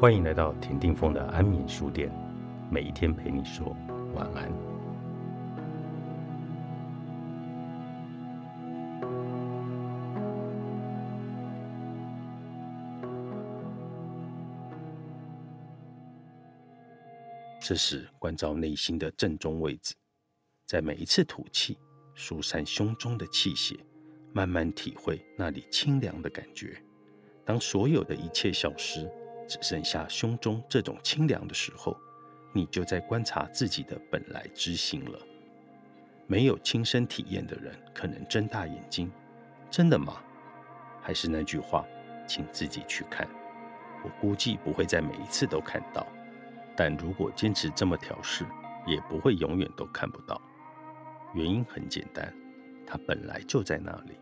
欢迎来到田定峰的安眠书店，每一天陪你说晚安。这是，关照内心的正中位置，在每一次吐气，疏散胸中的气血，慢慢体会那里清凉的感觉。当所有的一切消失。只剩下胸中这种清凉的时候，你就在观察自己的本来之心了。没有亲身体验的人，可能睁大眼睛：“真的吗？”还是那句话，请自己去看。我估计不会在每一次都看到，但如果坚持这么调试，也不会永远都看不到。原因很简单，它本来就在那里。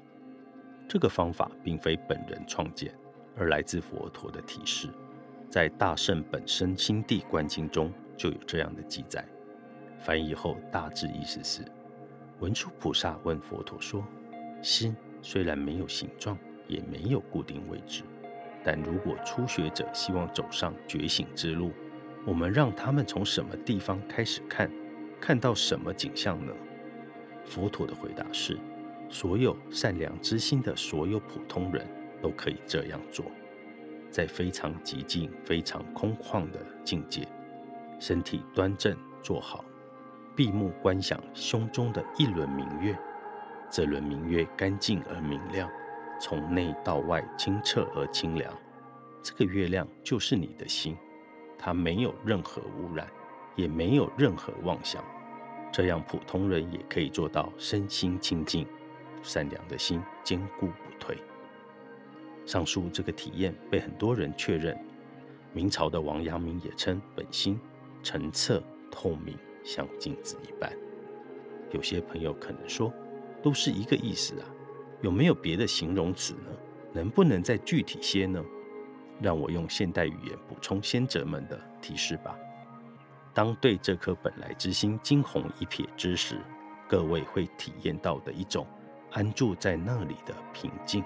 这个方法并非本人创建，而来自佛陀的提示。在《大圣本身心地观经》中就有这样的记载。翻译后大致意思是：文殊菩萨问佛陀说：“心虽然没有形状，也没有固定位置，但如果初学者希望走上觉醒之路，我们让他们从什么地方开始看，看到什么景象呢？”佛陀的回答是：所有善良之心的所有普通人都可以这样做。在非常寂静、非常空旷的境界，身体端正坐好，闭目观想胸中的一轮明月。这轮明月干净而明亮，从内到外清澈而清凉。这个月亮就是你的心，它没有任何污染，也没有任何妄想。这样普通人也可以做到身心清净，善良的心坚固不退。上述这个体验被很多人确认。明朝的王阳明也称本心澄澈透明，像镜子一般。有些朋友可能说，都是一个意思啊，有没有别的形容词呢？能不能再具体些呢？让我用现代语言补充先哲们的提示吧。当对这颗本来之心惊鸿一瞥之时，各位会体验到的一种安住在那里的平静。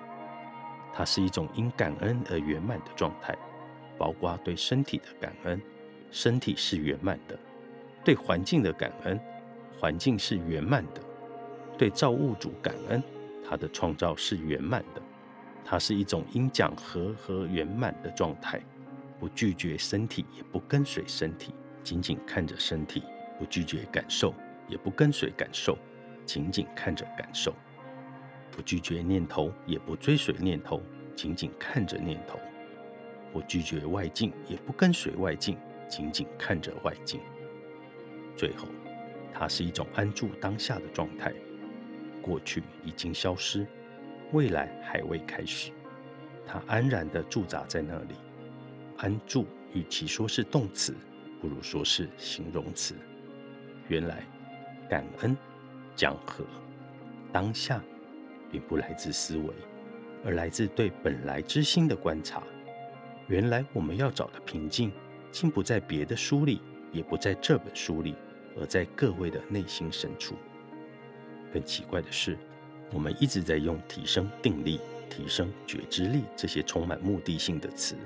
它是一种因感恩而圆满的状态，包括对身体的感恩，身体是圆满的；对环境的感恩，环境是圆满的；对造物主感恩，他的创造是圆满的。它是一种因讲和和圆满的状态，不拒绝身体，也不跟随身体，仅仅看着身体，不拒绝感受，也不跟随感受，仅仅看着感受。不拒绝念头，也不追随念头，仅仅看着念头；不拒绝外境，也不跟随外境，仅仅看着外境。最后，它是一种安住当下的状态。过去已经消失，未来还未开始。它安然地驻扎在那里。安住，与其说是动词，不如说是形容词。原来，感恩、讲和、当下。并不来自思维，而来自对本来之心的观察。原来我们要找的平静，竟不在别的书里，也不在这本书里，而在各位的内心深处。更奇怪的是，我们一直在用提升定力、提升觉知力这些充满目的性的词，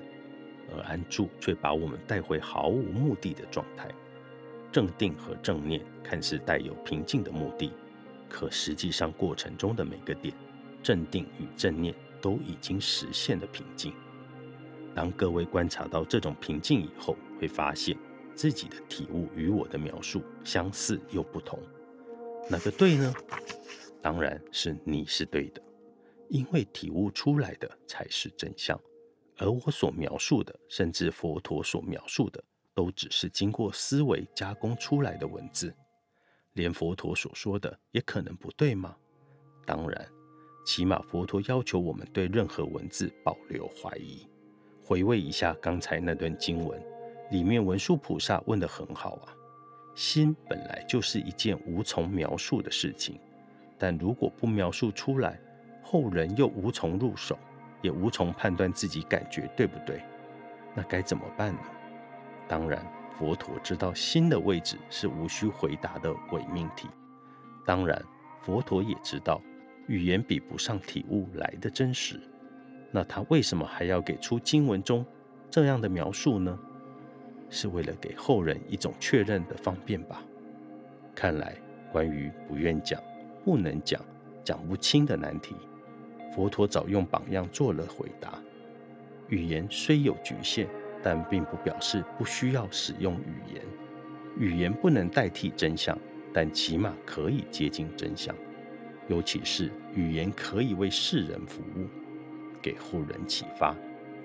而安住却把我们带回毫无目的的状态。正定和正念看似带有平静的目的。可实际上，过程中的每个点，镇定与正念都已经实现了平静。当各位观察到这种平静以后，会发现自己的体悟与我的描述相似又不同。哪个对呢？当然是你是对的，因为体悟出来的才是真相，而我所描述的，甚至佛陀所描述的，都只是经过思维加工出来的文字。连佛陀所说的也可能不对吗？当然，起码佛陀要求我们对任何文字保留怀疑。回味一下刚才那段经文，里面文殊菩萨问得很好啊。心本来就是一件无从描述的事情，但如果不描述出来，后人又无从入手，也无从判断自己感觉对不对，那该怎么办呢？当然。佛陀知道心的位置是无需回答的伪命题，当然，佛陀也知道语言比不上体悟来的真实。那他为什么还要给出经文中这样的描述呢？是为了给后人一种确认的方便吧？看来，关于不愿讲、不能讲、讲不清的难题，佛陀早用榜样做了回答。语言虽有局限，但并不表示不需要使用语言。语言不能代替真相，但起码可以接近真相。尤其是语言可以为世人服务，给后人启发。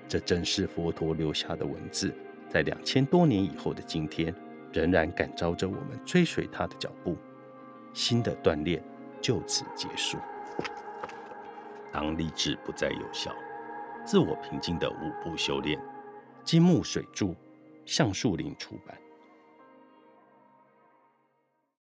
这正是佛陀留下的文字。在两千多年以后的今天，仍然感召着我们追随他的脚步。新的锻炼就此结束。当励志不再有效，自我平静的五步修炼。金木水柱橡树林出版。